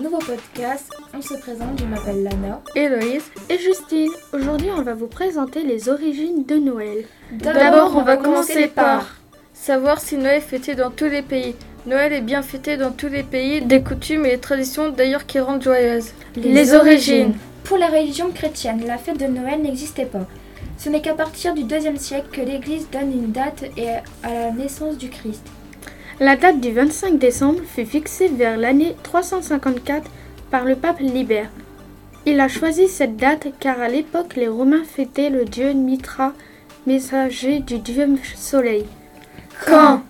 nouveau podcast. On se présente, je m'appelle Lana. Héloïse et Justine. Aujourd'hui, on va vous présenter les origines de Noël. D'abord, on va commencer par savoir si Noël est fêté dans tous les pays. Noël est bien fêté dans tous les pays, des coutumes et des traditions d'ailleurs qui rendent joyeuses. Les, origines. Pour la religion chrétienne, la fête de Noël n'existait pas. Ce n'est qu'à partir du IIe siècle que l'Église donne une date et à la naissance du Christ. La date du 25 décembre fut fixée vers l'année 354 par le pape Libère. Il a choisi cette date car à l'époque les Romains fêtaient le dieu Mitra, messager du dieu soleil. Quand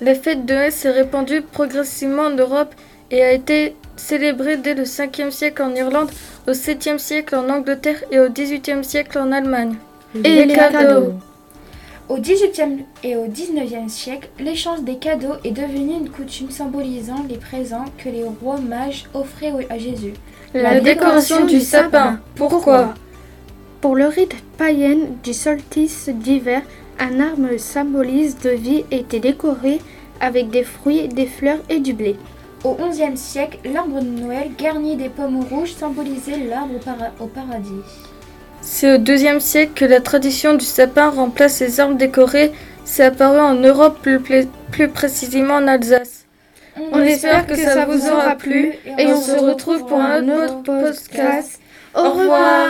La fête de Noël s'est répandue progressivement en Europe et a été célébrée dès le 5e siècle en Irlande, au 7e siècle en Angleterre et au 18e siècle en Allemagne. Et, les cadeaux. Au XVIIIe et au XIXe siècle, l'échange des cadeaux est devenu une coutume symbolisant les présents que les rois mages offraient à Jésus. La, décoration du sapin. Pourquoi? Pour le rite païen du solstice d'hiver, un arbre symbolise de vie était décoré avec des fruits, des fleurs et du blé. Au XIe siècle, l'arbre de Noël garni des pommes rouges symbolisait l'arbre au paradis. C'est au deuxième siècle que la tradition du sapin remplace les arbres décorés. C'est apparu en Europe, plus, précisément en Alsace. On, espère que, ça, vous aura plu et on se retrouve pour un autre podcast. Au revoir.